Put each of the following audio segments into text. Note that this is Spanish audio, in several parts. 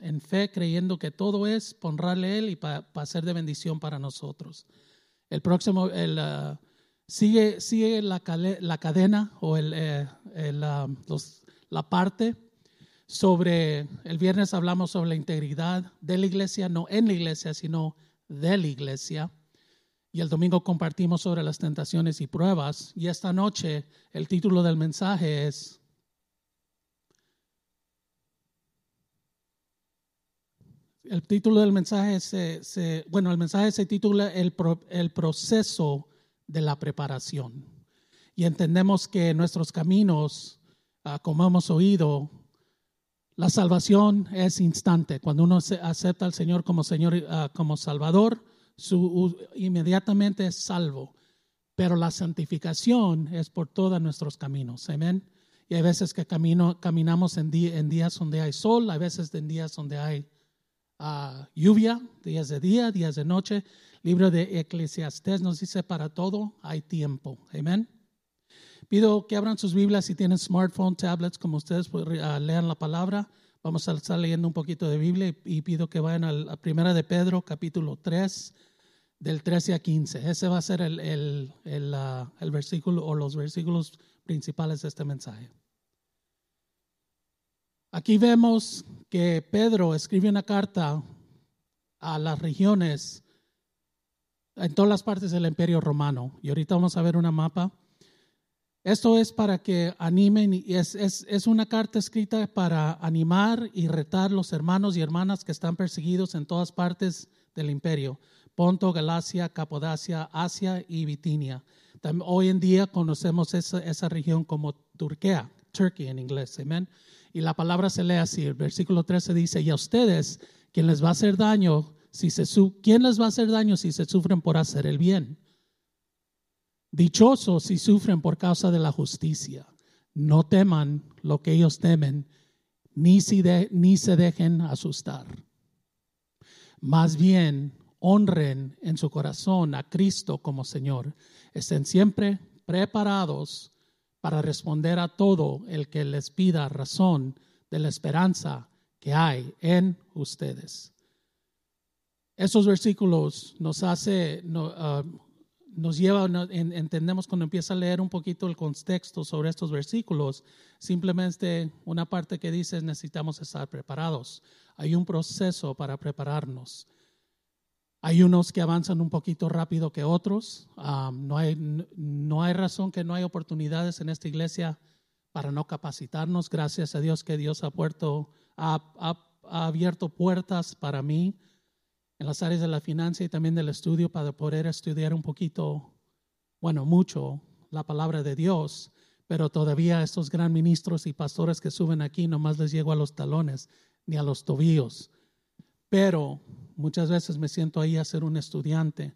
en fe creyendo que todo es honrarle a Él y para ser de bendición para nosotros. El próximo, el, uh, sigue, sigue la, la, cadena o el, eh, el, uh, los, la parte sobre, el viernes hablamos sobre la integridad de la iglesia, no en la iglesia, sino de la iglesia. Y el domingo compartimos sobre las tentaciones y pruebas. Y esta noche el título del mensaje es el título del mensaje se, bueno, el mensaje se titula el, el proceso de la preparación. Y entendemos que nuestros caminos, ah, como hemos oído, la salvación es instante. Cuando uno acepta al Señor como Señor, ah, como Salvador, su, inmediatamente es salvo. Pero la santificación es por todos nuestros caminos. Amén. Y hay veces que camino, caminamos en, en días donde hay sol, hay veces en días donde hay lluvia, días de día, días de noche. Libro de Eclesiastés nos dice para todo hay tiempo. Amén. Pido que abran sus Biblias si tienen smartphone, tablets, como ustedes uh, lean la palabra. Vamos a estar leyendo un poquito de Biblia y, pido que vayan a la primera de Pedro, capítulo 3, del 13 a 15. Ese va a ser el, el, el, uh, el versículo o los versículos principales de este mensaje. Aquí vemos que Pedro escribe una carta a las regiones en todas las partes del imperio romano. Y ahorita vamos a ver una mapa. Esto es para que animen, y es, es, es, una carta escrita para animar y retar los hermanos y hermanas que están perseguidos en todas partes del imperio. Ponto, Galacia, Capodacia, Asia y Bitinia. hoy en día conocemos esa, esa región como Turquía, Turkey en inglés, amén. Y la palabra se lee así, el versículo 13 dice, y a ustedes, ¿quién les va a hacer daño si se ¿quién les va a hacer daño si se sufren por hacer el bien? Dichosos si sufren por causa de la justicia. No teman lo que ellos temen, ni, si ni se dejen asustar. Más bien, honren en su corazón a Cristo como Señor. Estén siempre preparados para responder a todo el que les pida razón de la esperanza que hay en ustedes. Esos versículos nos hace, ah, nos lleva, entendemos cuando empieza a leer un poquito el contexto sobre estos versículos, simplemente una parte que dice necesitamos estar preparados. Hay un proceso para prepararnos. Hay unos que avanzan un poquito rápido que otros. no, hay, no hay razón que no hay oportunidades en esta iglesia para no capacitarnos. Gracias a Dios que Dios ha, abierto puertas para mí en las áreas de la finanza y también del estudio para poder estudiar un poquito, bueno, mucho la palabra de Dios. Pero todavía estos gran ministros y pastores que suben aquí nomás les llego a los talones ni a los tobillos. Pero Muchas veces me siento ahí a ser un estudiante.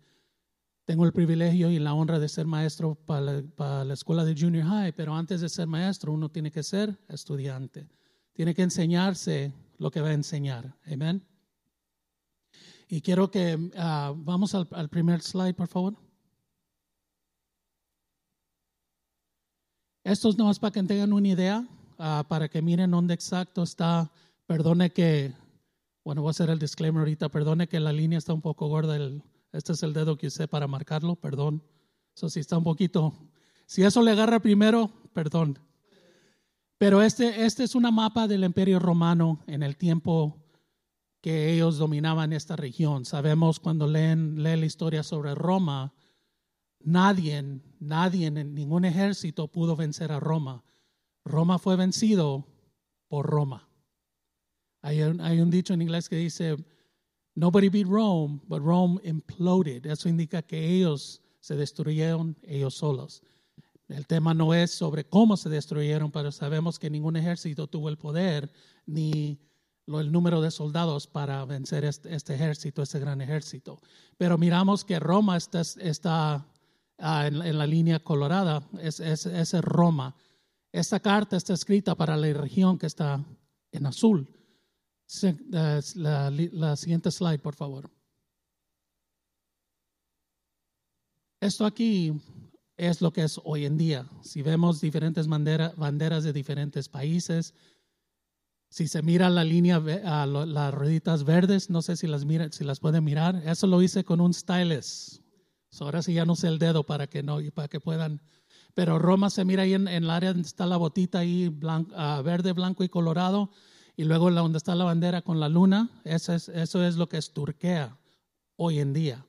Tengo el privilegio y la honra de ser maestro para la, escuela de junior high, pero antes de ser maestro uno tiene que ser estudiante. Tiene que enseñarse lo que va a enseñar. Amén. Y quiero que ah, vamos al, primer slide, por favor. Esto no es para que tengan una idea, ah, para que miren dónde exacto está. Perdone que bueno, voy a hacer el disclaimer ahorita. Perdone que la línea está un poco gorda. este es el dedo que usé para marcarlo. Perdón. Eso sí está un poquito. Si eso le agarra primero, perdón. Pero este, este es una mapa del Imperio Romano en el tiempo que ellos dominaban esta región. Sabemos cuando leen, leen la historia sobre Roma, nadie, nadie, ningún ejército pudo vencer a Roma. Roma fue vencido por Roma. Hay un, dicho en inglés que dice, nobody beat Rome, but Rome imploded. Eso indica que ellos se destruyeron ellos solos. El tema no es sobre cómo se destruyeron, pero sabemos que ningún ejército tuvo el poder ni el número de soldados para vencer este, este, ejército, este gran ejército. Pero miramos que Roma está, ah, en, la línea colorada, es, es, es Roma. Esta carta está escrita para la región que está en azul. La, siguiente slide, por favor. Esto aquí es lo que es hoy en día. Si vemos diferentes banderas de diferentes países, Si se mira la línea, las rueditas verdes, no sé si las, mira, si las pueden mirar. Eso lo hice con un stylus. ahora sí ya no sé el dedo para que, no, para que puedan. Pero Roma se mira ahí en, el área donde está la botita ahí, ah, verde, blanco y colorado. Y luego la, donde está la bandera con la luna, eso es, eso es lo que es Turquía hoy en día.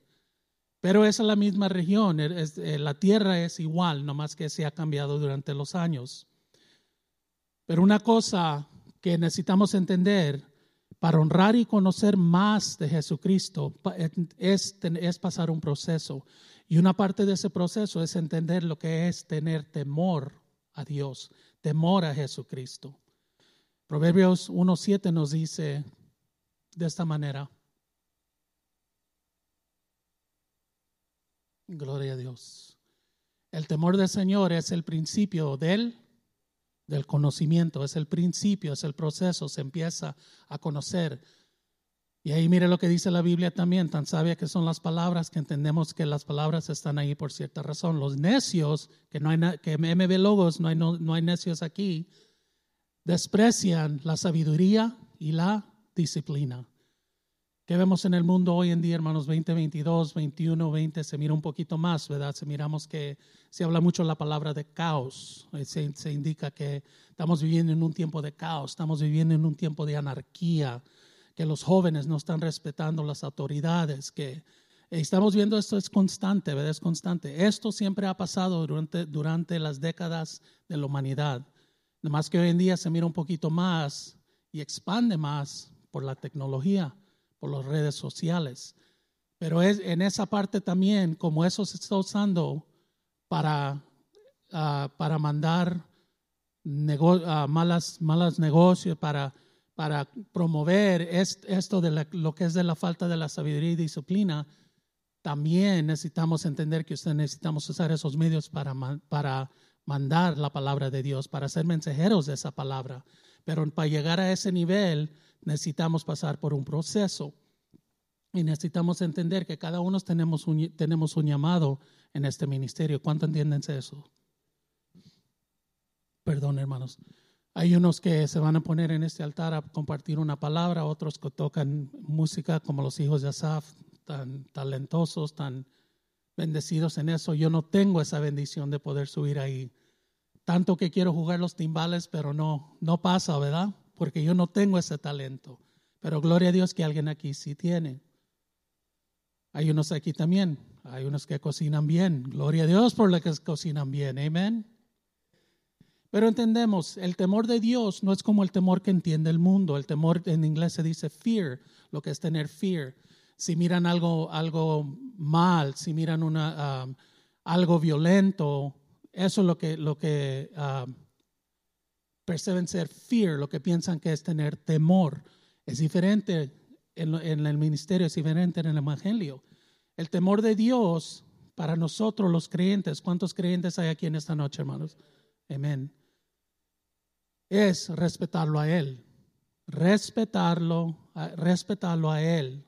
Pero es la misma región, eh, la tierra es igual, nomás que se ha cambiado durante los años. Pero una cosa que necesitamos entender para honrar y conocer más de Jesucristo es, es pasar un proceso. Y una parte de ese proceso es entender lo que es tener temor a Dios, temor a Jesucristo. Proverbios 1.7 nos dice de esta manera. Gloria a Dios. El temor del Señor es el principio del, del conocimiento, es el principio, es el proceso, se empieza a conocer. Y ahí mire lo que dice la Biblia también, tan sabia que son las palabras, que entendemos que las palabras están ahí por cierta razón. Los necios, que no hay que MB Logos, no hay, no, no hay necios aquí, desprecian la sabiduría y la disciplina. ¿Qué vemos en el mundo hoy en día, hermanos? 20, 22, 21, 20, se mira un poquito más, ¿verdad? Se miramos que se habla mucho la palabra de caos. Eh, se, indica que estamos viviendo en un tiempo de caos, estamos viviendo en un tiempo de anarquía, que los jóvenes no están respetando las autoridades, que estamos viendo esto es constante, ¿verdad? Es constante. Esto siempre ha pasado durante, durante las décadas de la humanidad. Además que hoy en día se mira un poquito más y expande más por la tecnología por las redes sociales. Pero es en esa parte también, como eso se está usando para, ah, para mandar uh, malas, malas negocios, para, para promover esto de lo que es de la falta de la sabiduría y disciplina, también necesitamos entender que usted necesitamos usar esos medios para mandar la palabra de Dios, para ser mensajeros de esa palabra. Pero para llegar a ese nivel, necesitamos pasar por un proceso y necesitamos entender que cada uno tenemos un, tenemos un llamado en este ministerio. ¿Cuánto entienden eso? Perdón, hermanos. Hay unos que se van a poner en este altar a compartir una palabra, otros que tocan música como los hijos de Asaf, tan talentosos, tan bendecidos en eso. Yo no tengo esa bendición de poder subir ahí. Tanto que quiero jugar los timbales, pero no, no pasa, ¿verdad? porque yo no tengo ese talento. Pero gloria a Dios que alguien aquí sí tiene. Hay unos aquí también, hay unos que cocinan bien. Gloria a Dios por los que cocinan bien. Amén. Pero entendemos, el temor de Dios no es como el temor que entiende el mundo. El temor en inglés se dice fear, lo que es tener fear. Si miran algo, algo mal, si miran una, um, algo violento, eso es lo que, lo que um, perciben ser fear, lo que piensan que es tener temor. Es diferente en, el ministerio, es diferente en el Evangelio. El temor de Dios para nosotros los creyentes, ¿cuántos creyentes hay aquí en esta noche, hermanos? Amén. Es respetarlo a Él, respetarlo, respetarlo a Él,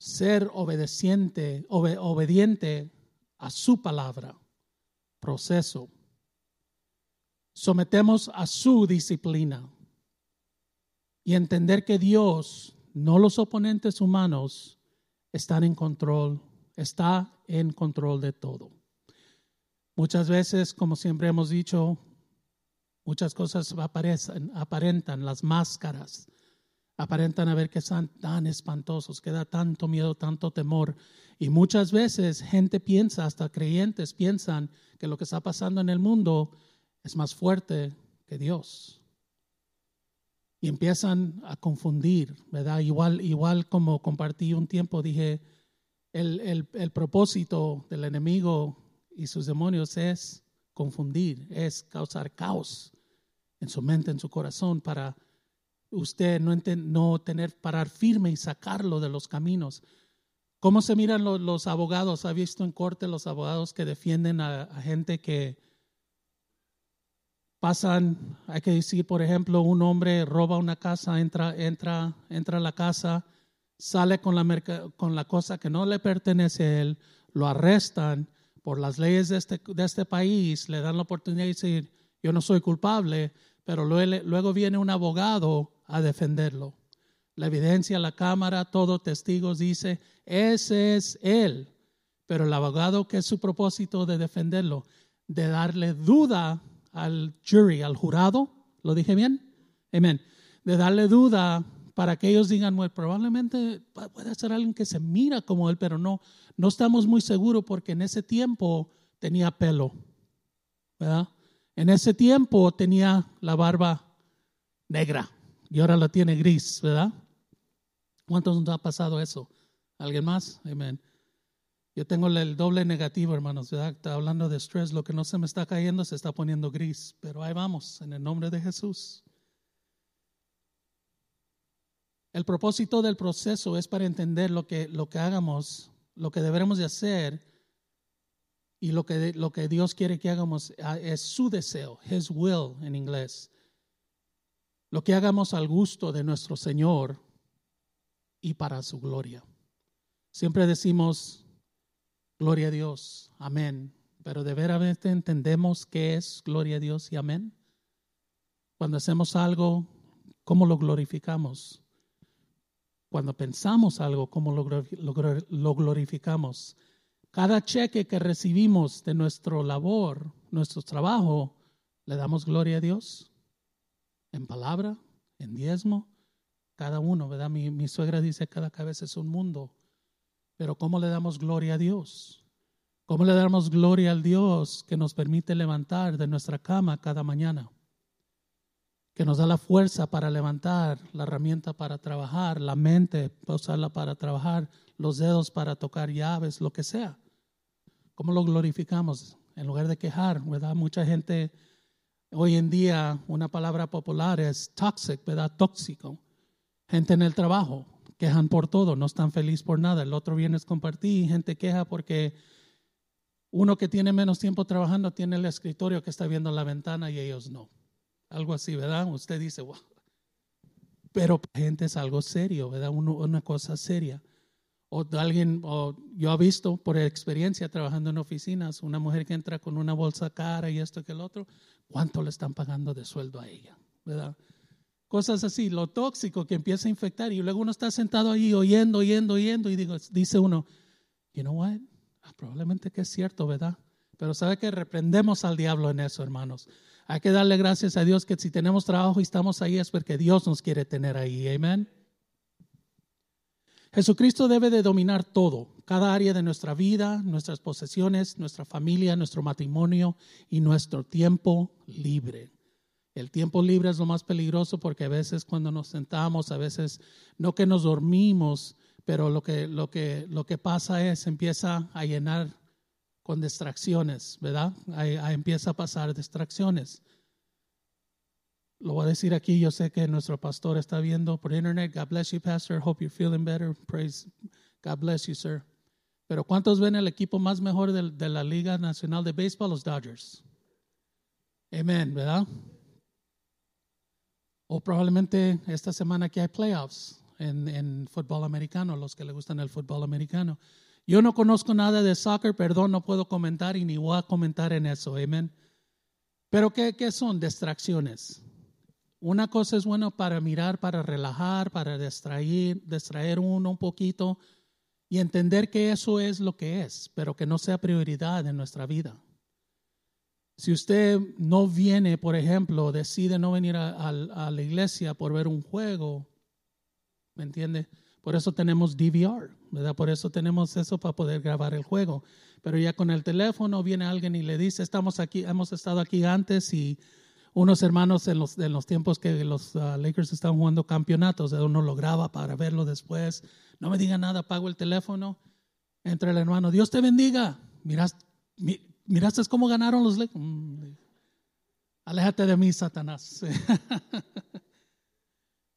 ser obedeciente, obediente a su palabra, proceso. Sometemos a su disciplina. Y entender que Dios, no los oponentes humanos, están en control, está en control de todo. Muchas veces, como siempre hemos dicho, muchas cosas aparecen, aparentan, las máscaras, aparentan a ver que son tan espantosos, que da tanto miedo, tanto temor. Y muchas veces gente piensa, hasta creyentes piensan que lo que está pasando en el mundo es más fuerte que Dios. Y empiezan a confundir, ¿verdad? Igual, igual como compartí un tiempo, dije, el, el propósito del enemigo y sus demonios es confundir, es causar caos en su mente, en su corazón, para usted no, no tener, parar firme y sacarlo de los caminos. ¿Cómo se miran los, abogados? ¿Ha visto en corte los abogados que defienden a gente que, pasan, hay que decir, por ejemplo, un hombre roba una casa, entra, entra, entra a la casa, sale con la, con la cosa que no le pertenece a él, lo arrestan por las leyes de este, de este país, le dan la oportunidad de decir, yo no soy culpable, pero luego viene un abogado a defenderlo. La evidencia, la cámara, todos testigos dice, ese es él. Pero el abogado, ¿qué es su propósito de defenderlo? De darle duda al jury, al jurado. ¿Lo dije bien? Amén. De darle duda para que ellos digan, bueno, probablemente puede ser alguien que se mira como él, pero no, no estamos muy seguros porque en ese tiempo tenía pelo, ¿verdad? En ese tiempo tenía la barba negra y ahora la tiene gris, ¿verdad? ¿Cuántos nos ha pasado eso? ¿Alguien más? Amén. Yo tengo el doble negativo, hermanos, ¿verdad? Está hablando de estrés, lo que no se me está cayendo se está poniendo gris, pero ahí vamos, en el nombre de Jesús. El propósito del proceso es para entender lo que, lo que hagamos, lo que deberemos de hacer y lo que, lo que Dios quiere que hagamos ah, es su deseo, His will en inglés. Lo que hagamos al gusto de nuestro Señor y para su gloria. Siempre decimos, gloria a Dios, amén. Pero de veras entendemos qué es gloria a Dios y amén. Cuando hacemos algo, ¿cómo lo glorificamos? Cuando pensamos algo, ¿cómo lo, lo glorificamos? Cada cheque que recibimos de nuestro labor, nuestro trabajo, le damos gloria a Dios. En palabra, en diezmo, cada uno, ¿verdad? Mi, mi suegra dice cada cabeza es un mundo. Pero ¿cómo le damos gloria a Dios? ¿Cómo le damos gloria al Dios que nos permite levantar de nuestra cama cada mañana? Que nos da la fuerza para levantar, la herramienta para trabajar, la mente para usarla para trabajar, los dedos para tocar llaves, lo que sea. ¿Cómo lo glorificamos? En lugar de quejar, ¿verdad? Mucha gente, hoy en día, una palabra popular es toxic, ¿verdad? Tóxico. Gente en el trabajo, quejan por todo, no están felices por nada. El otro viene a compartir, gente queja porque uno que tiene menos tiempo trabajando tiene el escritorio que está viendo la ventana y ellos no. Algo así, ¿verdad? Usted dice, wow. Pero gente es algo serio, ¿verdad? una cosa seria o alguien, o yo he visto por experiencia trabajando en oficinas, una mujer que entra con una bolsa cara y esto que el otro, ¿cuánto le están pagando de sueldo a ella? ¿Verdad? Cosas así, lo tóxico que empieza a infectar y luego uno está sentado ahí oyendo, oyendo, oyendo y digo, dice uno, you know what? Ah, probablemente que es cierto, ¿verdad? Pero sabe que reprendemos al diablo en eso, hermanos. Hay que darle gracias a Dios que si tenemos trabajo y estamos ahí es porque Dios nos quiere tener ahí. Amén. Jesucristo debe de dominar todo, cada área de nuestra vida, nuestras posesiones, nuestra familia, nuestro matrimonio y nuestro tiempo libre. El tiempo libre es lo más peligroso porque a veces cuando nos sentamos, a veces no que nos dormimos, pero lo que, lo que, lo que pasa es empieza a llenar con distracciones, ¿verdad? Empieza a pasar distracciones. Lo voy a decir aquí, yo sé que nuestro pastor está viendo por internet. God bless you, Pastor. Hope you're feeling better. Praise. God bless you, sir. Pero ¿cuántos ven el equipo más mejor de, la Liga Nacional de Béisbol? Los Dodgers. Amén, ¿verdad? O probablemente esta semana que hay playoffs en, en fútbol americano, los que le gustan el fútbol americano. Yo no conozco nada de soccer, perdón, no puedo comentar y ni voy a comentar en eso, amén. Pero ¿qué, qué son distracciones? Una cosa es bueno para mirar, para relajar, para distraer, distraer uno un poquito y entender que eso es lo que es, pero que no sea prioridad en nuestra vida. Si usted no viene, por ejemplo, decide no venir a, la iglesia por ver un juego, ¿me entiende? Por eso tenemos DVR, ¿verdad? Por eso tenemos eso para poder grabar el juego. Pero ya con el teléfono viene alguien y le dice, estamos aquí, hemos estado aquí antes y unos hermanos en los, en los tiempos que los uh, Lakers estaban jugando campeonatos, uno lo graba para verlo después. No me diga nada, pago el teléfono. Entra el hermano, Dios te bendiga. Miraste, miraste cómo ganaron los Lakers. Mm, aléjate de mí, Satanás.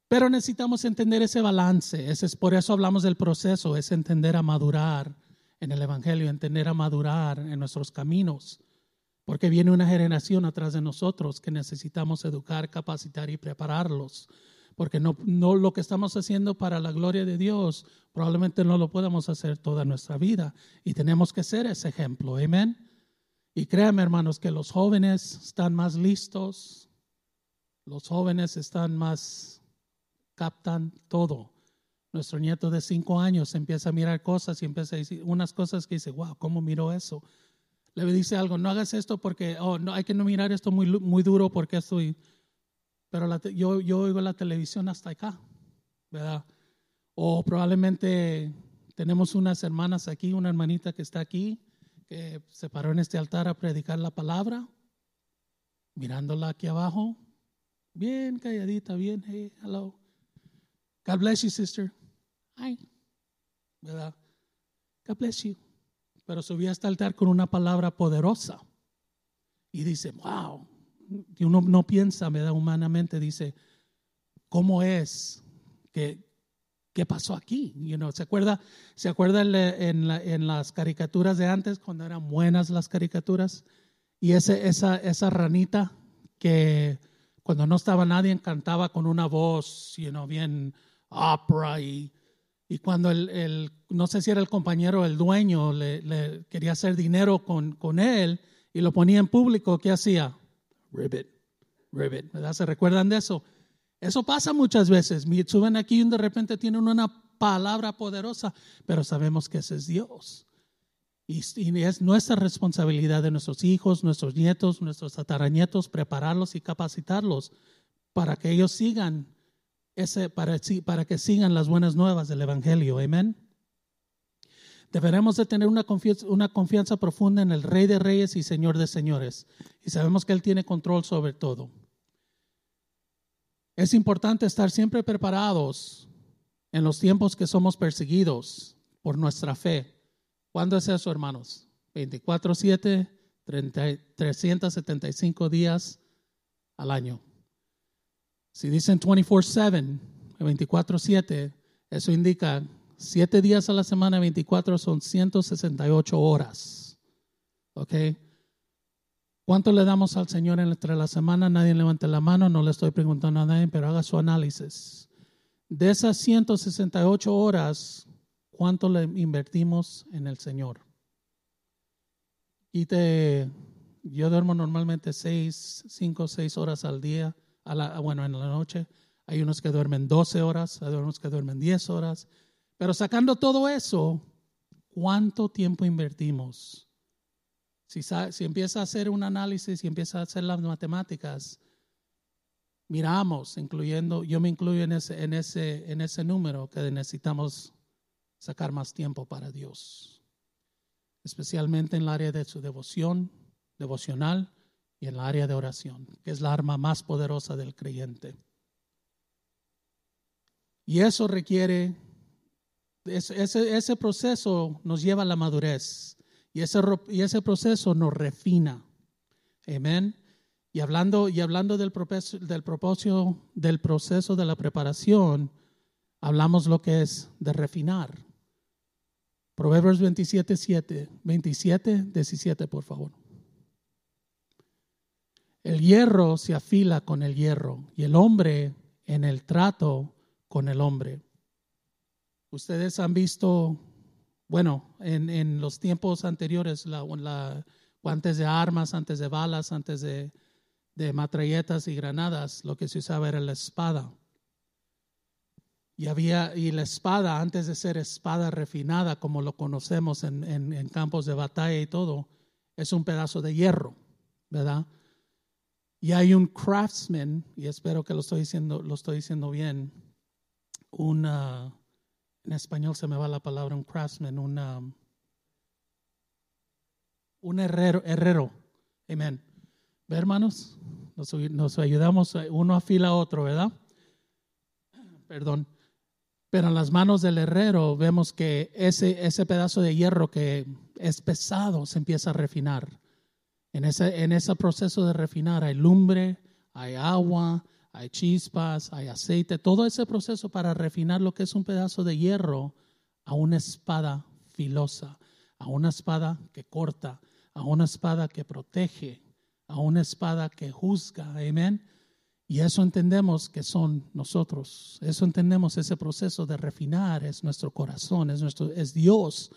Pero necesitamos entender ese balance. Ese es por eso hablamos del proceso, es entender a madurar en el Evangelio, entender a madurar en nuestros caminos. Porque viene una generación atrás de nosotros que necesitamos educar, capacitar y prepararlos. Porque no, no lo que estamos haciendo para la gloria de Dios, probablemente no lo podamos hacer toda nuestra vida. Y tenemos que ser ese ejemplo. Amén. Y créanme, hermanos, que los jóvenes están más listos Los jóvenes están más, captan todo. Nuestro nieto de cinco años empieza a mirar cosas y empieza a decir unas cosas que dice, wow, ¿cómo miró eso? Le dice algo, no hagas esto porque, oh, no, hay que no mirar esto muy, muy duro porque estoy, pero yo, yo oigo la televisión hasta acá, ¿verdad? O probablemente tenemos unas hermanas aquí, una hermanita que está aquí, que se paró en este altar a predicar la palabra, mirándola aquí abajo, bien calladita, bien, hey, hello. God bless you, sister. Hi. ¿Verdad? God bless you. Pero subí a este altar con una palabra poderosa. Y dice, wow. Y uno no piensa, me da humanamente, dice, ¿cómo es que, ¿qué pasó aquí? You know, ¿Se acuerda, ¿se acuerda en, las caricaturas de antes, cuando eran buenas las caricaturas? Y ese, esa, esa ranita que cuando no estaba nadie cantaba con una voz, you know, bien opera y, y cuando el, el, no sé si era el compañero o el dueño, le, le, quería hacer dinero con, con él y lo ponía en público, ¿qué hacía? Ribbit, ribbit, ¿verdad? ¿Se recuerdan de eso? Eso pasa muchas veces. Suben aquí y de repente tienen una palabra poderosa, pero sabemos que ese es Dios. Y, y, es nuestra responsabilidad de nuestros hijos, nuestros nietos, nuestros tataranietos, prepararlos y capacitarlos para que ellos sigan ese, para, que sigan las buenas nuevas del Evangelio. Amén. Deberemos de tener una confianza, profunda en el Rey de Reyes y Señor de Señores. Y sabemos que Él tiene control sobre todo. Es importante estar siempre preparados en los tiempos que somos perseguidos por nuestra fe. ¿Cuándo es eso, hermanos? 24-7, 375 días al año. Si dicen 24-7, 24-7, eso indica 7 días a la semana, 24 son 168 horas. ¿Ok? ¿Cuánto le damos al Señor entre la semana? Nadie levante la mano, no le estoy preguntando a nadie, pero haga su análisis. De esas 168 horas, ¿cuánto le invertimos en el Señor? Y te, yo duermo normalmente 6, 5, 6 horas al día bueno, en la noche. Hay unos que duermen 12 horas, hay unos que duermen 10 horas. Pero sacando todo eso, ¿cuánto tiempo invertimos? Si, si empieza a hacer un análisis y empieza a hacer las matemáticas, miramos, incluyendo, yo me incluyo en ese número que necesitamos sacar más tiempo para Dios, especialmente en el área de su devoción, devocional, y en el área de oración, que es la arma más poderosa del creyente. Y eso requiere, ese, proceso nos lleva a la madurez y ese, y ese proceso nos refina. Amén. Y hablando, y hablando del, del propósito del proceso de la preparación, hablamos lo que es de refinar. Proverbios 27, 7, 27, 17, por favor. El hierro se afila con el hierro y el hombre en el trato con el hombre. Ustedes han visto, bueno, en, los tiempos anteriores, la, antes de armas, antes de balas, antes de, de matralletas y granadas, lo que se usaba era la espada. Y había, y la espada, antes de ser espada refinada, como lo conocemos en, en campos de batalla y todo, es un pedazo de hierro, ¿verdad? Y hay un craftsman, y espero que lo estoy diciendo, lo estoy diciendo bien, una, en español se me va la palabra, un craftsman, una, un herrero, herrero. Amén. ¿Ve, hermanos? Nos, nos, ayudamos, uno afila a otro, ¿verdad? Perdón. Pero en las manos del herrero vemos que ese, ese pedazo de hierro que es pesado se empieza a refinar. En ese, en ese proceso de refinar hay lumbre, hay agua, hay chispas, hay aceite, todo ese proceso para refinar lo que es un pedazo de hierro a una espada filosa, a una espada que corta, a una espada que protege, a una espada que juzga. Amén. Y eso entendemos que son nosotros. Eso entendemos ese proceso de refinar es nuestro corazón, es nuestro es Dios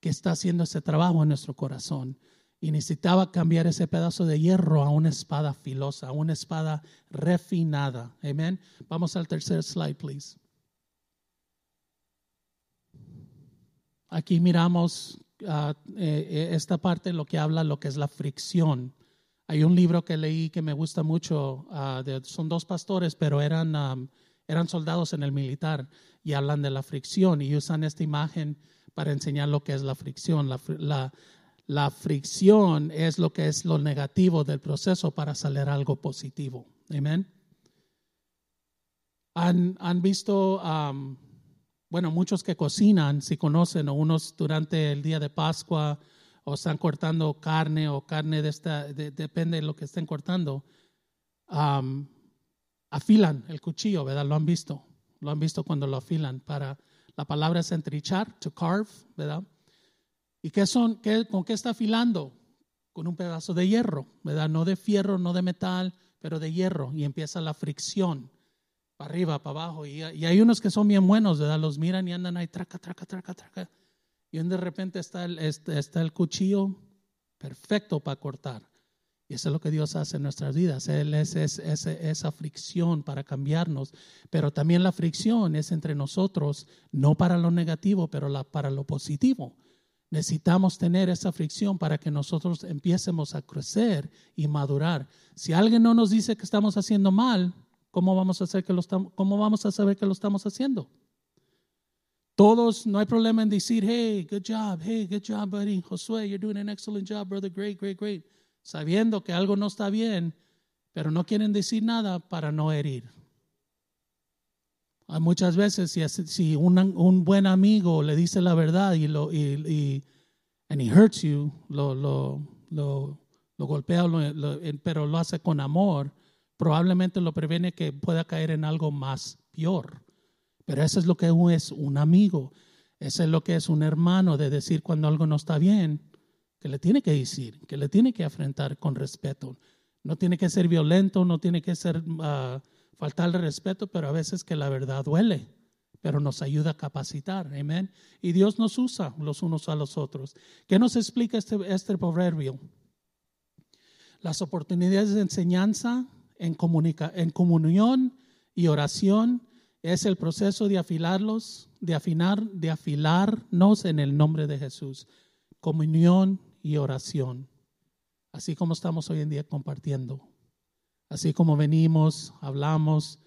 que está haciendo ese trabajo en nuestro corazón. Y necesitaba cambiar ese pedazo de hierro a una espada filosa, a una espada refinada. Amén. Vamos al tercer slide, please. Aquí miramos uh, esta parte, lo que habla, lo que es la fricción. Hay un libro que leí que me gusta mucho, de, son dos pastores, pero eran, eran soldados en el militar y hablan de la fricción y usan esta imagen para enseñar lo que es la fricción. La, la, la fricción es lo que es lo negativo del proceso para salir algo positivo. Amén. ¿Han, han visto, bueno, muchos que cocinan, si conocen, o unos durante el día de Pascua, o están cortando carne o carne de esta, depende de lo que estén cortando, afilan el cuchillo, ¿verdad? Lo han visto, lo han visto cuando lo afilan para, la palabra es entrichar, to carve, ¿verdad? ¿Y qué son? Qué, ¿Con qué está afilando? Con un pedazo de hierro, ¿verdad? No de fierro, no de metal, pero de hierro. Y empieza la fricción, para arriba, para abajo. Y, hay unos que son bien buenos, ¿verdad? Los miran y andan ahí, traca, traca, traca, traca. Y de repente está el, este, está el cuchillo perfecto para cortar. Y eso es lo que Dios hace en nuestras vidas. Él es, es, esa fricción para cambiarnos. Pero también la fricción es entre nosotros, no para lo negativo, pero para lo positivo. Necesitamos tener esa fricción para que nosotros empiecemos a crecer y madurar. Si alguien no nos dice que estamos haciendo mal, ¿cómo vamos a, que lo estamos, cómo vamos a saber que lo estamos haciendo? Todos, no hay problema en decir, hey, good job, hey, good job, buddy. Josué, you're doing an excellent job, brother, great, great, great. Sabiendo que algo no está bien, pero no quieren decir nada para no herir. Muchas veces, si, un, buen amigo le dice la verdad y lo y, y and he hurts you, lo, lo, lo, golpea, pero lo hace con amor, probablemente lo previene que pueda caer en algo más peor. Pero eso es lo que es un amigo. Eso es lo que es un hermano, de decir cuando algo no está bien, que le tiene que decir, que le tiene que afrontar con respeto. No tiene que ser violento, no tiene que ser uh, faltarle respeto, pero a veces que la verdad duele, pero nos ayuda a capacitar, amén. Y Dios nos usa los unos a los otros. ¿Qué nos explica este, este proverbio? Las oportunidades de enseñanza en, comunica, en comunión y oración es el proceso de afilarlos, de afinar, de afilarnos en el nombre de Jesús. Comunión y oración. Así como estamos hoy en día compartiendo. Así como venimos, hablamos,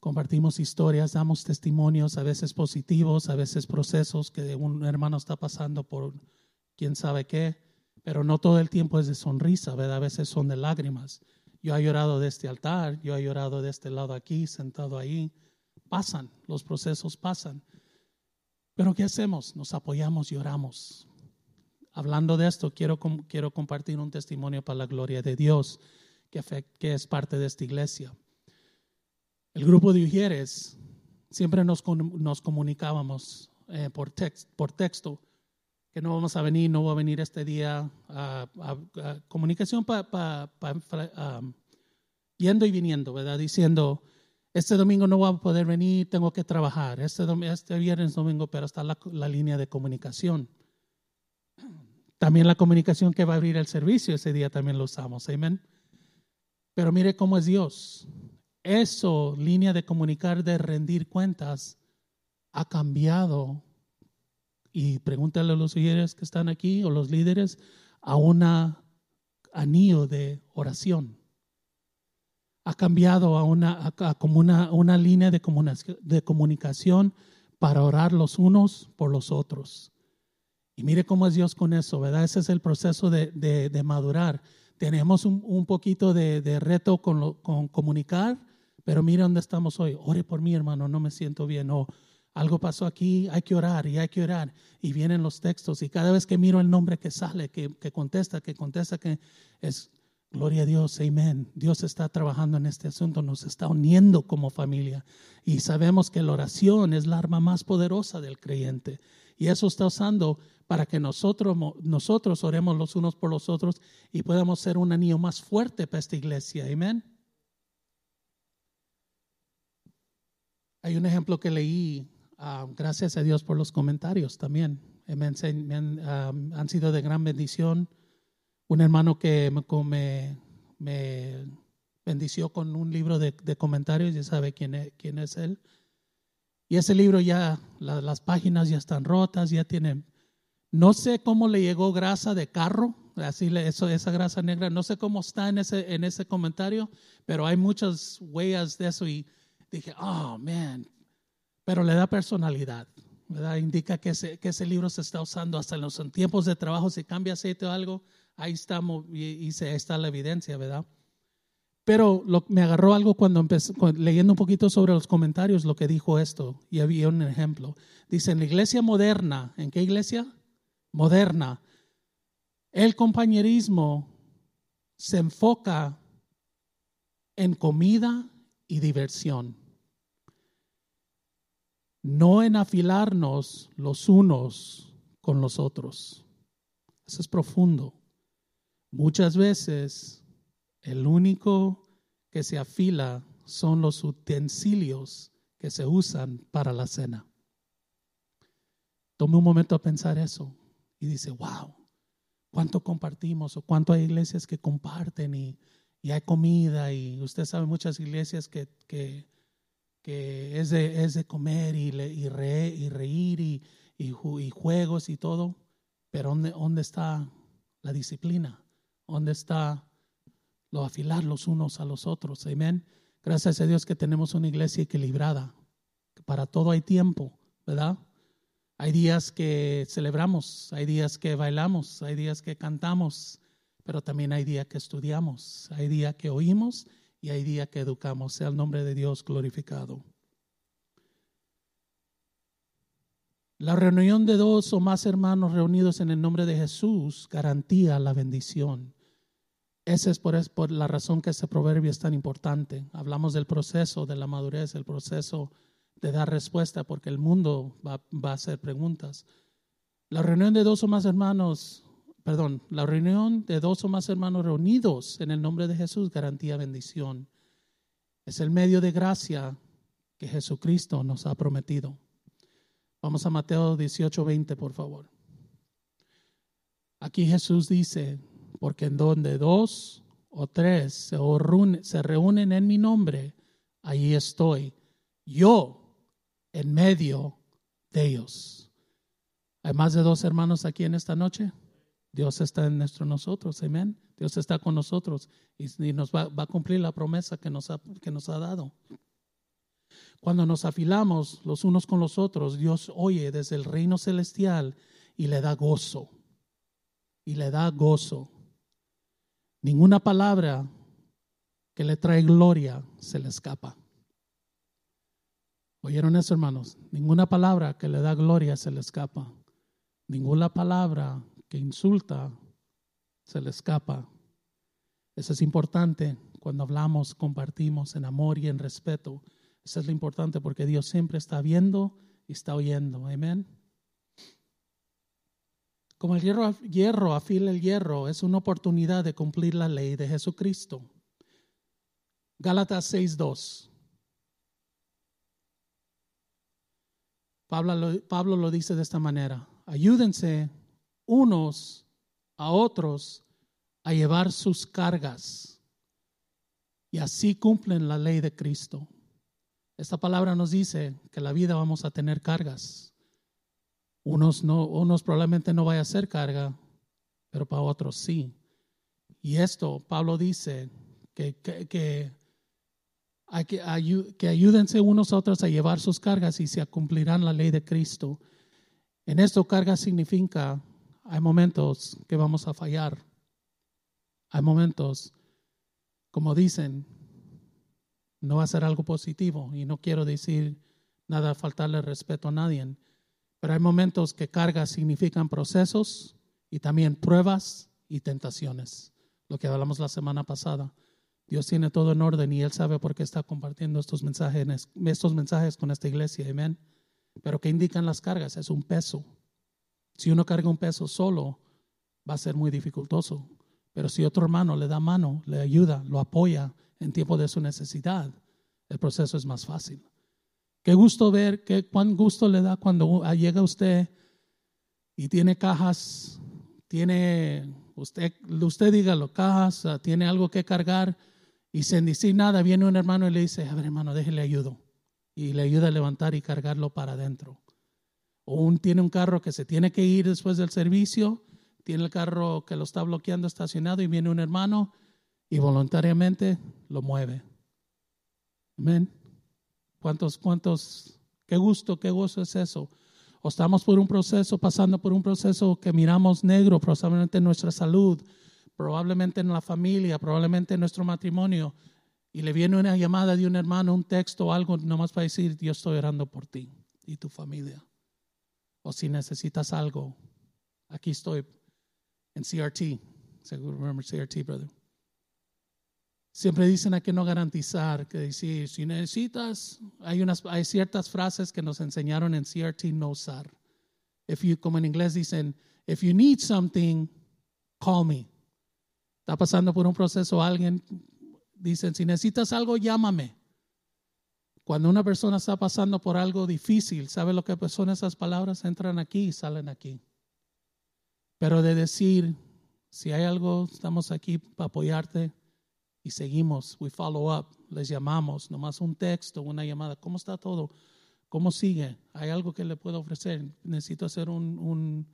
compartimos historias, damos testimonios, a veces positivos, a veces procesos que un hermano está pasando por quién sabe qué, pero no todo el tiempo es de sonrisa. A veces son de lágrimas. Yo he llorado de este altar, yo he llorado de este lado aquí, sentado ahí. Pasan, los procesos pasan. Pero ¿qué hacemos? Nos apoyamos y oramos. Hablando de esto, quiero, quiero compartir un testimonio para la gloria de Dios que, es parte de esta iglesia. El grupo de Ujieres siempre nos, nos comunicábamos eh, por, por texto que no vamos a venir, no va a venir este día. a comunicación para yendo y viniendo. Diciendo, este domingo no voy a poder venir, tengo que trabajar. Este, este viernes, domingo, pero está la, la línea de comunicación. También la comunicación que va a abrir el servicio, ese día también lo usamos. Amén. Pero mire cómo es Dios. Eso, línea de comunicar, de rendir cuentas, ha cambiado. Y pregúntale a los líderes que están aquí o los líderes a un anillo de oración. Ha cambiado a una, como una, una línea de, de comunicación para orar los unos por los otros. Y mire cómo es Dios con eso, ¿verdad? Ese es el proceso de, de, de madurar tenemos un, un poquito de, de reto con, lo, con, comunicar, pero mira dónde estamos hoy. Ore por mí, hermano, no me siento bien. O algo pasó aquí, hay que orar y hay que orar. Y vienen los textos y cada vez que miro el nombre que sale, que, que contesta, que contesta, que es Gloria a Dios, amén. Dios está trabajando en este asunto, nos está uniendo como familia y sabemos que la oración es la arma más poderosa del creyente. Y eso está usando para que nosotros, nosotros oremos los unos por los otros y podamos ser un anillo más fuerte para esta iglesia. Amén. Hay un ejemplo que leí, ah, gracias a Dios por los comentarios también. Han, sido de gran bendición un hermano que me, me, bendició con un libro de, comentarios, ya sabe quién es, quién es él. Y ese libro ya, las páginas ya están rotas, ya tienen, no sé cómo le llegó grasa de carro, así eso, esa grasa negra, no sé cómo está en ese, en ese comentario, pero hay muchas huellas de eso y dije, oh, man, pero le da personalidad. ¿verdad? Indica que ese, que ese libro se está usando hasta en los tiempos de trabajo, si cambia aceite o algo, ahí estamos y, ahí está la evidencia, ¿verdad? Pero me agarró algo cuando empecé, leyendo un poquito sobre los comentarios, lo que dijo esto, y había un ejemplo. Dice, en la iglesia moderna, ¿en qué iglesia? Moderna. El compañerismo se enfoca en comida y diversión, no en afilarnos los unos con los otros. Eso es profundo. Muchas veces el único que se afila son los utensilios que se usan para la cena. Tome un momento a pensar eso y dice, wow, cuánto compartimos o cuánto hay iglesias que comparten y, hay comida y usted sabe muchas iglesias que, que, es, de, es, de, comer y, y, y reír y, y, juegos y todo, pero ¿dónde, ¿dónde está la disciplina? ¿Dónde está lo afilar los unos a los otros? Amén. Gracias a Dios que tenemos una iglesia equilibrada. Para todo hay tiempo, ¿verdad? Hay días que celebramos, hay días que bailamos, hay días que cantamos, pero también hay días que estudiamos, hay días que oímos y hay días que educamos. Sea el nombre de Dios glorificado. La reunión de dos o más hermanos reunidos en el nombre de Jesús garantía la bendición. Esa es por, por, la razón que este proverbio es tan importante. Hablamos del proceso de la madurez, el proceso de dar respuesta, porque el mundo va, va, a hacer preguntas. La reunión de dos o más hermanos, perdón, la reunión de dos o más hermanos reunidos en el nombre de Jesús garantía bendición. Es el medio de gracia que Jesucristo nos ha prometido. Vamos a Mateo 18, 20, por favor. Aquí Jesús dice, porque en donde dos o tres se reúnen en mi nombre, ahí estoy, yo en medio de ellos. ¿Hay más de dos hermanos aquí en esta noche? Dios está en nuestro nosotros, amén. Dios está con nosotros y, nos va, a cumplir la promesa que nos, ha, que nos ha dado. Cuando nos afilamos los unos con los otros, Dios oye desde el reino celestial y le da gozo. Y le da gozo. Ninguna palabra que le trae gloria se le escapa. ¿Oyeron eso, hermanos? Ninguna palabra que le da gloria se le escapa. Ninguna palabra que insulta se le escapa. Eso es importante cuando hablamos, compartimos en amor y en respeto. Eso es lo importante porque Dios siempre está viendo y está oyendo. Amén. Como el hierro, hierro afila el hierro, es una oportunidad de cumplir la ley de Jesucristo. Gálatas 6.2. Pablo lo, Pablo lo dice de esta manera. Ayúdense unos a otros a llevar sus cargas y así cumplen la ley de Cristo. Esta palabra nos dice que la vida vamos a tener cargas. Unos, no, unos probablemente no vaya a ser carga, pero para otros sí. Y esto, Pablo dice que, que, hay que, que ayúdense unos a otros a llevar sus cargas y se cumplirán la ley de Cristo. En esto carga significa, hay momentos que vamos a fallar. Hay momentos, como dicen, no va a ser algo positivo y no quiero decir nada, faltarle respeto a nadie, pero hay momentos que cargas significan procesos y también pruebas y tentaciones, lo que hablamos la semana pasada. Dios tiene todo en orden y Él sabe por qué está compartiendo estos mensajes, estos mensajes con esta iglesia, amén. Pero ¿qué indican las cargas? Es un peso. Si uno carga un peso solo, va a ser muy dificultoso. Pero si otro hermano le da mano, le ayuda, lo apoya en tiempo de su necesidad, el proceso es más fácil. Qué gusto ver, qué, cuán gusto le da cuando llega usted y tiene cajas, tiene usted, usted dígalo, casa, tiene algo que cargar y sin decir nada viene un hermano y le dice, a ver hermano, déjele ayudo. Y le ayuda a levantar y cargarlo para adentro. O un, tiene un carro que se tiene que ir después del servicio, tiene el carro que lo está bloqueando estacionado y viene un hermano y voluntariamente lo mueve. Amén. ¿Cuántos, cuántos, qué gusto, qué gozo es eso? Estamos por un proceso, pasando por un proceso que miramos negro, probablemente en nuestra salud, probablemente en la familia, probablemente en nuestro matrimonio, y le viene una llamada de un hermano, un texto algo, nomás para decir, yo estoy orando por ti y tu familia. O si necesitas algo, aquí estoy en CRT. Seguro remember CRT, brother. Siempre dicen hay que no garantizar, que decir, si necesitas, hay, unas, hay ciertas frases que nos enseñaron en CRT no usar. If you, como en inglés dicen, if you need something, call me. Está pasando por un proceso, alguien dicen, si necesitas algo, llámame. Cuando una persona está pasando por algo difícil, ¿sabe lo que son esas palabras? Entran aquí y salen aquí. Pero de decir, si hay algo, estamos aquí para apoyarte y seguimos, we follow up, les llamamos, nomás un texto, una llamada, ¿cómo está todo? ¿Cómo sigue? ¿Hay algo que le puedo ofrecer? Necesito hacer un, un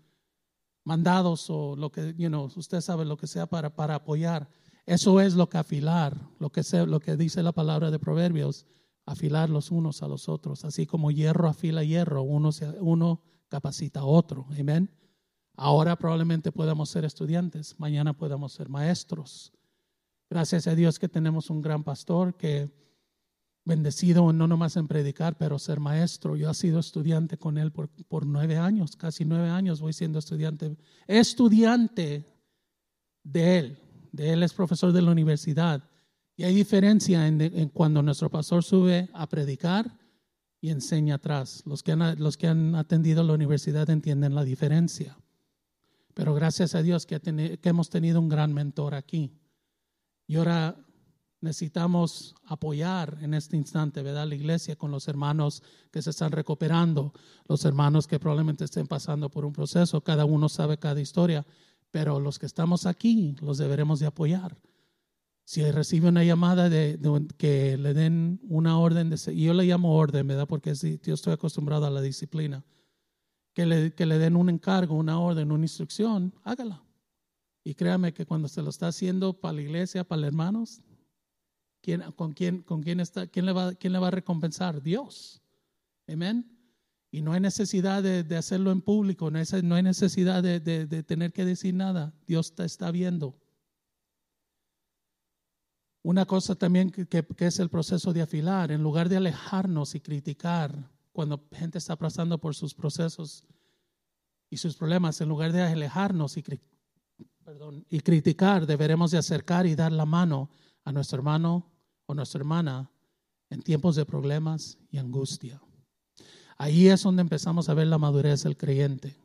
mandados o lo que, you know, usted sabe lo que sea para, para apoyar. Eso es lo que afilar, lo que, sea, lo que dice la palabra de Proverbios, afilar los unos a los otros, así como hierro afila hierro, uno, uno capacita a otro. Amén. Ahora probablemente podamos ser estudiantes, mañana podamos ser maestros. Gracias a Dios que tenemos un gran pastor que bendecido no nomás en predicar, pero ser maestro. Yo he sido estudiante con él por, por nueve años, casi nueve años voy siendo estudiante. Estudiante de él, de él es profesor de la universidad. Y hay diferencia en, cuando nuestro pastor sube a predicar y enseña atrás. Los que, han, los que han atendido la universidad entienden la diferencia. Pero gracias a Dios que, que hemos tenido un gran mentor aquí. Y ahora necesitamos apoyar en este instante, ¿verdad? La iglesia con los hermanos que se están recuperando, los hermanos que probablemente estén pasando por un proceso, cada uno sabe cada historia, pero los que estamos aquí los deberemos de apoyar. Si recibe una llamada de, que le den una orden, de, yo le llamo orden, ¿verdad? Porque yo estoy acostumbrado a la disciplina, que le, que le den un encargo, una orden, una instrucción, hágala. Y créame que cuando se lo está haciendo para la iglesia, para los hermanos, ¿quién, con, quién, con quién, está, quién, le va, quién le va a recompensar? Dios. Amén. Y no hay necesidad de, de hacerlo en público, no hay, no hay necesidad de, de, de, tener que decir nada. Dios te está viendo. Una cosa también que, que, que es el proceso de afilar, en lugar de alejarnos y criticar cuando gente está pasando por sus procesos y sus problemas, en lugar de alejarnos y criticar, perdón, y criticar, deberemos de acercar y dar la mano a nuestro hermano o nuestra hermana en tiempos de problemas y angustia. Ahí es donde empezamos a ver la madurez del creyente.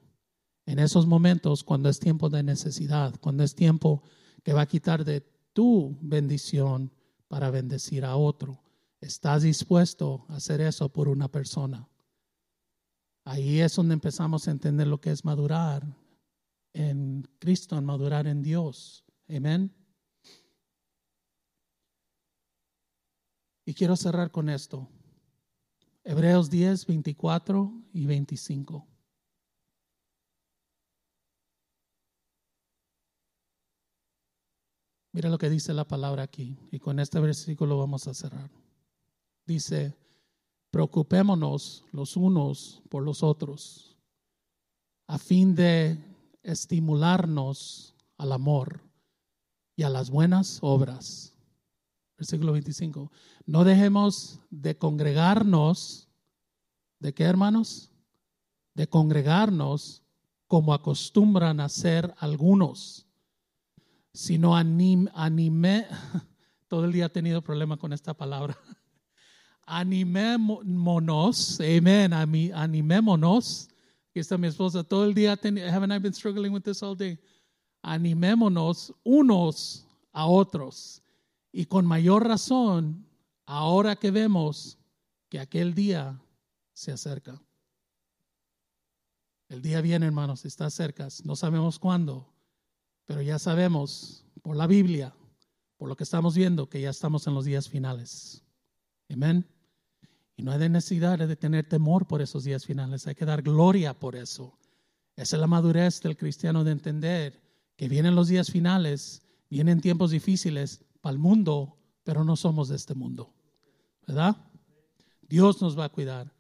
En esos momentos, cuando es tiempo de necesidad, cuando es tiempo que va a quitar de tu bendición para bendecir a otro, estás dispuesto a hacer eso por una persona. Ahí es donde empezamos a entender lo que es madurar en Cristo, en madurar en Dios. Amén. Y quiero cerrar con esto. Hebreos 10, 24 y 25. Mira lo que dice la palabra aquí. Y con este versículo vamos a cerrar. Dice, preocupémonos los unos por los otros, a fin de estimularnos al amor y a las buenas obras. Versículo 25. No dejemos de congregarnos. ¿De qué, hermanos? De congregarnos como acostumbran a hacer algunos, sino anim, anime. Todo el día he tenido problema con esta palabra. Animémonos, amén, animémonos Aquí está mi esposa todo el día. Haven't I been struggling with this all day? Animémonos unos a otros. Y con mayor razón, ahora que vemos que aquel día se acerca. El día viene, hermanos, está cerca. No sabemos cuándo, Pero ya sabemos por la Biblia, por lo que estamos viendo, que ya estamos en los días finales. Amén. Y no hay necesidad de tener temor por esos días finales, hay que dar gloria por eso. Esa es la madurez del cristiano de entender que vienen los días finales, vienen tiempos difíciles para el mundo, pero no somos de este mundo. ¿Verdad? Dios nos va a cuidar.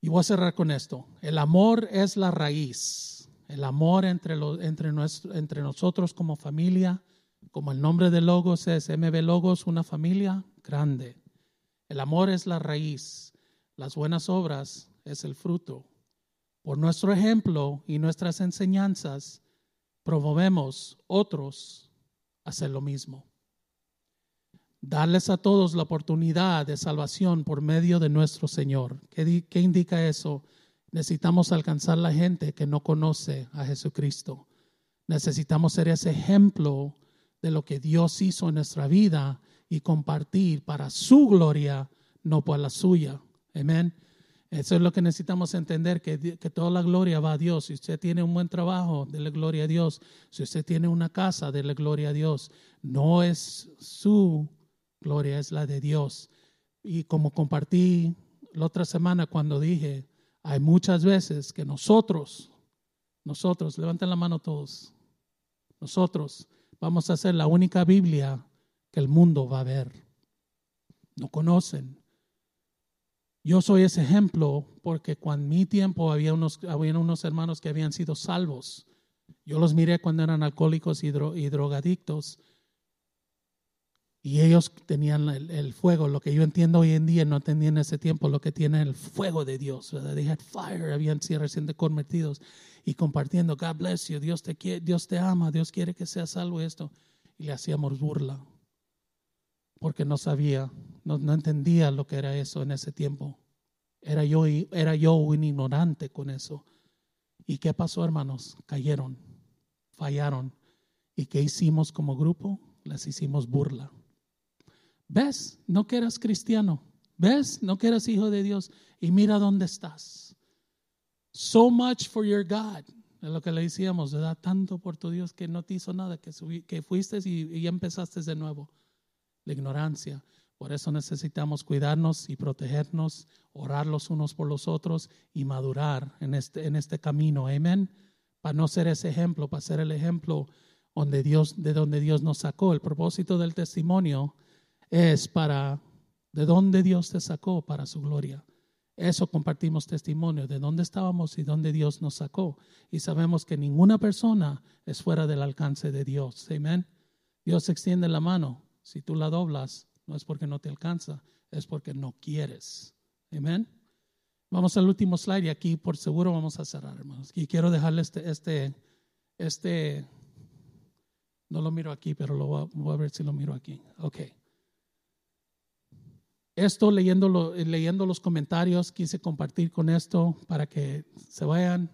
Y voy a cerrar con esto. El amor es la raíz. El amor entre, entre, nuestro, entre nosotros como familia, como el nombre de Logos es MB Logos, una familia grande. El amor es la raíz. Las buenas obras es el fruto. Por nuestro ejemplo y nuestras enseñanzas, promovemos otros a hacer lo mismo. Darles a todos la oportunidad de salvación por medio de nuestro Señor. ¿Qué, indica eso? Necesitamos alcanzar la gente que no conoce a Jesucristo. Necesitamos ser ese ejemplo de lo que Dios hizo en nuestra vida y compartir para su gloria, no por la suya. Amén. Eso es lo que necesitamos entender, que, toda la gloria va a Dios. Si usted tiene un buen trabajo, dele gloria a Dios. Si usted tiene una casa, dele gloria a Dios. No es su gloria, es la de Dios. Y como compartí la otra semana cuando dije, hay muchas veces que nosotros, nosotros, levanten la mano todos, nosotros vamos a ser la única Biblia que el mundo va a ver. No conocen. Yo soy ese ejemplo porque cuando mi tiempo había unos, había unos hermanos que habían sido salvos. Yo los miré cuando eran alcohólicos y, drogadictos y ellos tenían el, fuego, lo que yo entiendo hoy en día, no entendía en ese tiempo, lo que tiene el fuego de Dios. ¿verdad? They had fire, habían sido recién convertidos y compartiendo, God bless you, Dios te, Dios te ama, Dios quiere que seas salvo esto. Y le hacíamos burla porque no sabía, no, entendía lo que era eso en ese tiempo. Era yo, era yo un ignorante con eso. ¿Y qué pasó, hermanos? Cayeron, fallaron. ¿Y qué hicimos como grupo? Les hicimos burla. ¿Ves? No que eras cristiano. ¿Ves? No que eras hijo de Dios. Y mira dónde estás. So much for your God. Es lo que le decíamos, ¿verdad? Tanto por tu Dios que no te hizo nada, que, fuiste y, y empezaste de nuevo la ignorancia. Por eso necesitamos cuidarnos y protegernos, orar los unos por los otros y madurar en este, en este camino. Amén. Para no ser ese ejemplo, para ser el ejemplo donde Dios, de donde Dios nos sacó. El propósito del testimonio es para de dónde Dios te sacó para su gloria. Eso compartimos testimonio, de dónde estábamos y dónde Dios nos sacó. Y sabemos que ninguna persona es fuera del alcance de Dios. Amén. Dios extiende la mano si tú la doblas, no es porque no te alcanza, es porque no quieres. Amén. Vamos al último slide y aquí por seguro vamos a cerrar, hermanos. Y quiero dejarle este, este, este, no lo miro aquí, pero lo voy a, ver si lo miro aquí. Ok. Esto leyendo, leyendo los comentarios, quise compartir con esto para que se vayan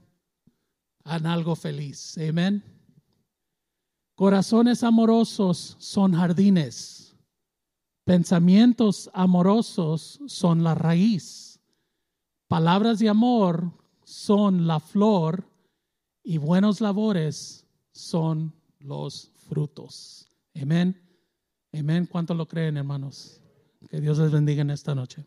a algo feliz. Amén. Corazones amorosos son jardines. Pensamientos amorosos son la raíz. Palabras de amor son la flor y buenos labores son los frutos. Amén. Amén. ¿Cuánto lo creen, hermanos? Que Dios les bendiga en esta noche.